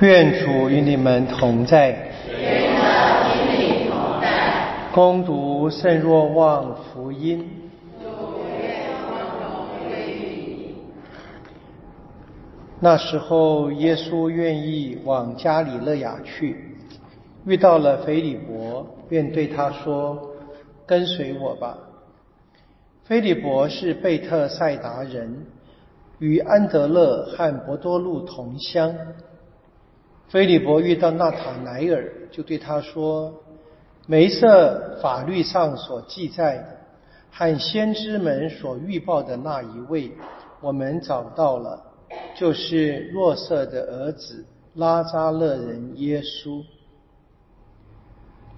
愿主与你们同在。愿和与你同在。恭读圣若望福音。那时候，耶稣愿意往加里勒亚去，遇到了腓利伯，便对他说：“跟随我吧。”腓利伯是贝特赛达人，与安德勒和伯多禄同乡。菲利伯遇到纳塔莱尔，就对他说：“梅瑟法律上所记载的，和先知们所预报的那一位，我们找到了，就是若瑟的儿子拉扎勒人耶稣。”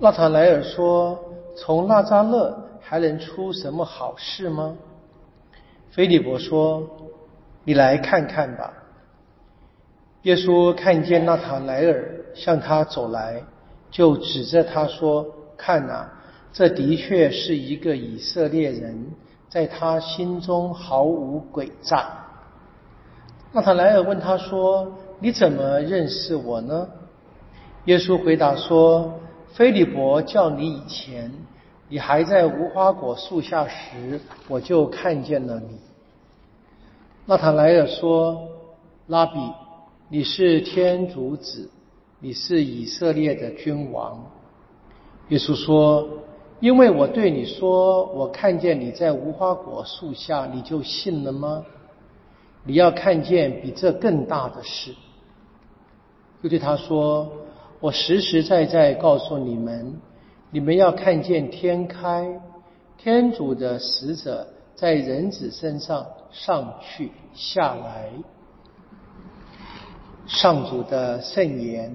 纳塔莱尔说：“从拉扎勒还能出什么好事吗？”菲利伯说：“你来看看吧。”耶稣看见纳塔莱尔向他走来，就指着他说：“看呐，这的确是一个以色列人，在他心中毫无诡诈。”纳塔莱尔问他说：“你怎么认识我呢？”耶稣回答说：“菲利伯叫你以前，你还在无花果树下时，我就看见了你。”纳塔莱尔说：“拉比。”你是天主子，你是以色列的君王。耶稣说：“因为我对你说，我看见你在无花果树下，你就信了吗？你要看见比这更大的事。”又对他说：“我实实在在告诉你们，你们要看见天开，天主的使者在人子身上上去下来。”上主的圣言。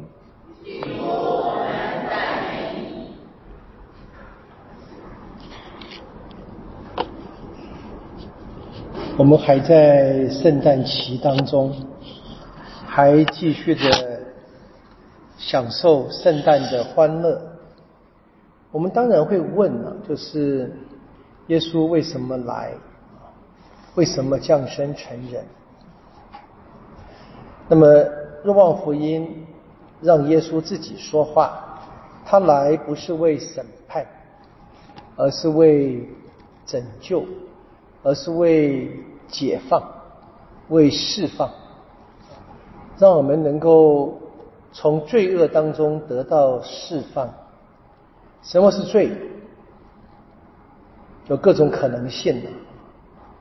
我们还在圣诞期当中，还继续的享受圣诞的欢乐。我们当然会问啊，就是耶稣为什么来？为什么降生成人？那么。若望福音让耶稣自己说话，他来不是为审判，而是为拯救，而是为解放，为释放，让我们能够从罪恶当中得到释放。什么是罪？有各种可能性的。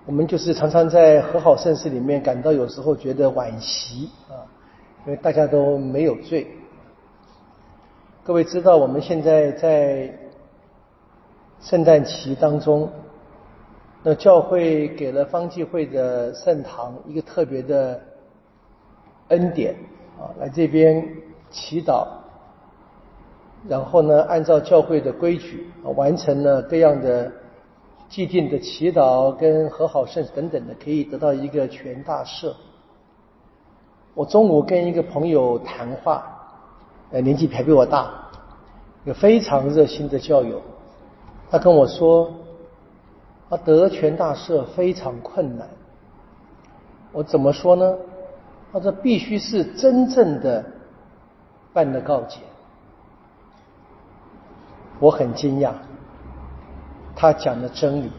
我们就是常常在和好盛世里面感到有时候觉得惋惜啊。因为大家都没有罪。各位知道，我们现在在圣诞期当中，那教会给了方济会的圣堂一个特别的恩典啊，来这边祈祷，然后呢，按照教会的规矩啊，完成了各样的既定的祈祷跟和好圣等等的，可以得到一个全大赦。我中午跟一个朋友谈话，呃，年纪还比我大，一个非常热心的教友，他跟我说，他得权大赦非常困难。我怎么说呢？他说必须是真正的办了告解。我很惊讶，他讲的真理。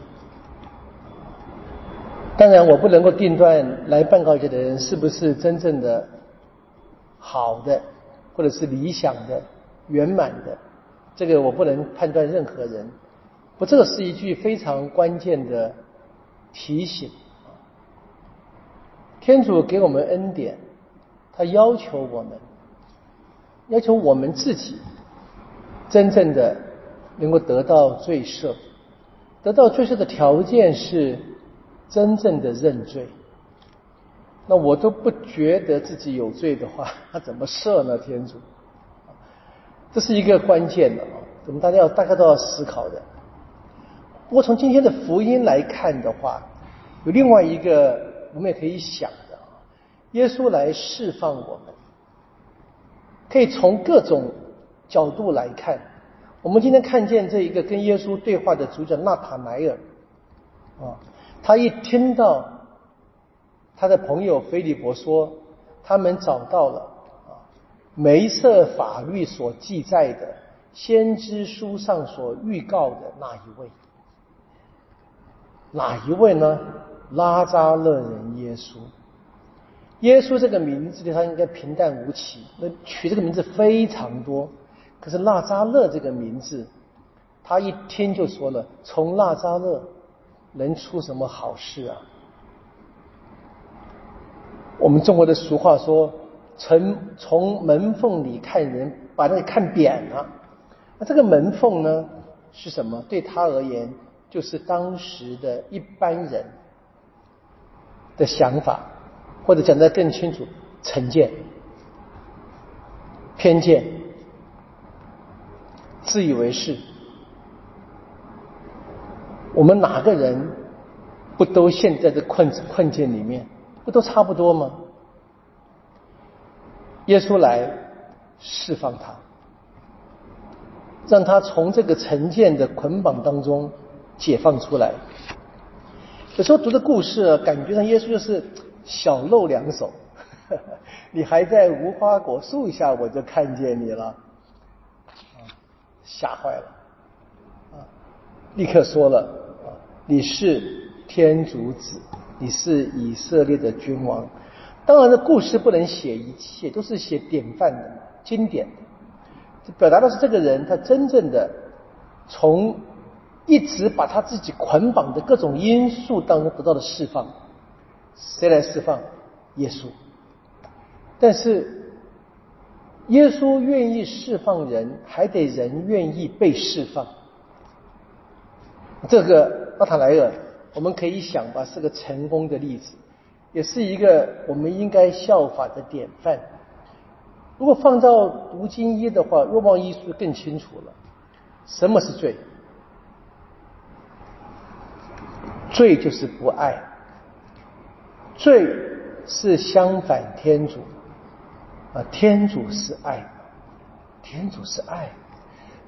当然，我不能够定断来办告解的人是不是真正的好的，或者是理想的、圆满的，这个我不能判断任何人。不，这个是一句非常关键的提醒。天主给我们恩典，他要求我们，要求我们自己真正的能够得到罪赦。得到罪赦的条件是。真正的认罪，那我都不觉得自己有罪的话，他怎么赦呢？天主，这是一个关键的啊，我们大家要大家都要思考的。不过从今天的福音来看的话，有另外一个我们也可以想的啊，耶稣来释放我们，可以从各种角度来看。我们今天看见这一个跟耶稣对话的主角纳塔莱尔啊。他一听到他的朋友菲利伯说他们找到了啊，梅瑟法律所记载的、先知书上所预告的那一位。哪一位呢？拉扎勒人耶稣。耶稣这个名字对他应该平淡无奇，那取这个名字非常多。可是拉扎勒这个名字，他一听就说了：从拉扎勒能出什么好事啊？我们中国的俗话说：“从从门缝里看人，把那看扁了。”那这个门缝呢，是什么？对他而言，就是当时的一般人的想法，或者讲得更清楚，成见、偏见、自以为是。我们哪个人不都陷在这困困境里面？不都差不多吗？耶稣来释放他，让他从这个成见的捆绑当中解放出来。有时候读的故事，感觉上耶稣就是小露两手，你还在无花果树下，我就看见你了，吓坏了，啊，立刻说了，你是天主子。你是以色列的君王，当然，这故事不能写一切，都是写典范的、经典的，表达的是这个人他真正的从一直把他自己捆绑的各种因素当中得到的释放。谁来释放？耶稣。但是，耶稣愿意释放人，还得人愿意被释放。这个巴塔莱尔。我们可以想吧，是个成功的例子，也是一个我们应该效法的典范。如果放到读经一的话，若望一书更清楚了，什么是罪？罪就是不爱，罪是相反天主啊，天主是爱，天主是爱，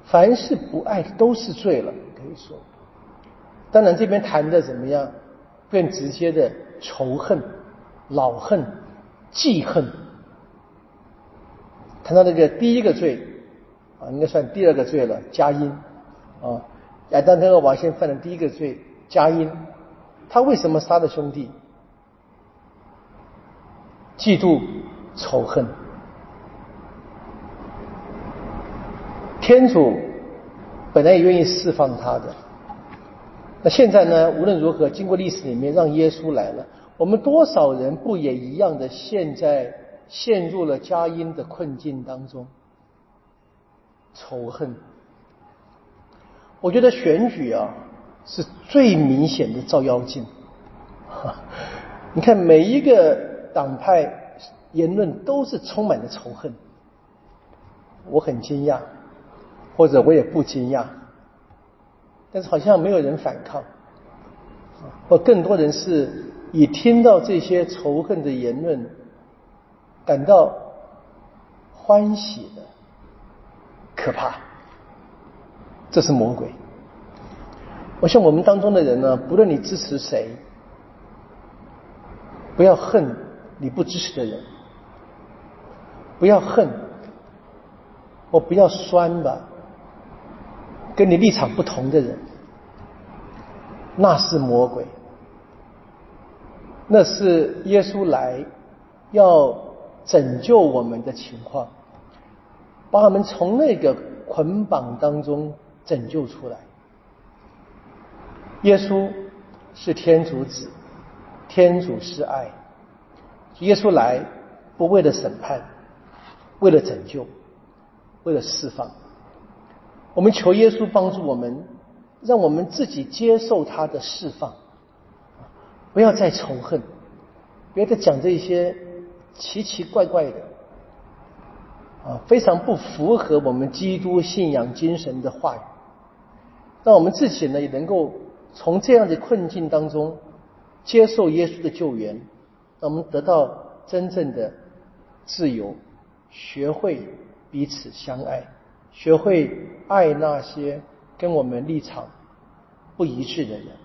凡是不爱都是罪了，可以说。当然，这边谈的怎么样？更直接的仇恨、老恨、记恨。谈到那个第一个罪啊，应该算第二个罪了，加音啊。亚当跟恶王先犯的第一个罪，加音。他为什么杀了兄弟？嫉妒、仇恨。天主本来也愿意释放他的。那现在呢？无论如何，经过历史里面让耶稣来了，我们多少人不也一样的现在陷入了佳音的困境当中？仇恨。我觉得选举啊是最明显的照妖镜。你看每一个党派言论都是充满了仇恨，我很惊讶，或者我也不惊讶。但是好像没有人反抗，或更多人是以听到这些仇恨的言论感到欢喜的，可怕。这是魔鬼。我想我们当中的人呢，不论你支持谁，不要恨你不支持的人，不要恨，我不要酸吧。跟你立场不同的人，那是魔鬼，那是耶稣来要拯救我们的情况，把我们从那个捆绑当中拯救出来。耶稣是天主子，天主是爱，耶稣来不为了审判，为了拯救，为了释放。我们求耶稣帮助我们，让我们自己接受他的释放，不要再仇恨，不要再讲这些奇奇怪怪的，啊，非常不符合我们基督信仰精神的话语。让我们自己呢也能够从这样的困境当中接受耶稣的救援，让我们得到真正的自由，学会彼此相爱。学会爱那些跟我们立场不一致的人。